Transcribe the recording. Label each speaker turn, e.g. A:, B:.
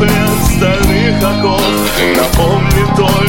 A: плен стальных оков Напомни только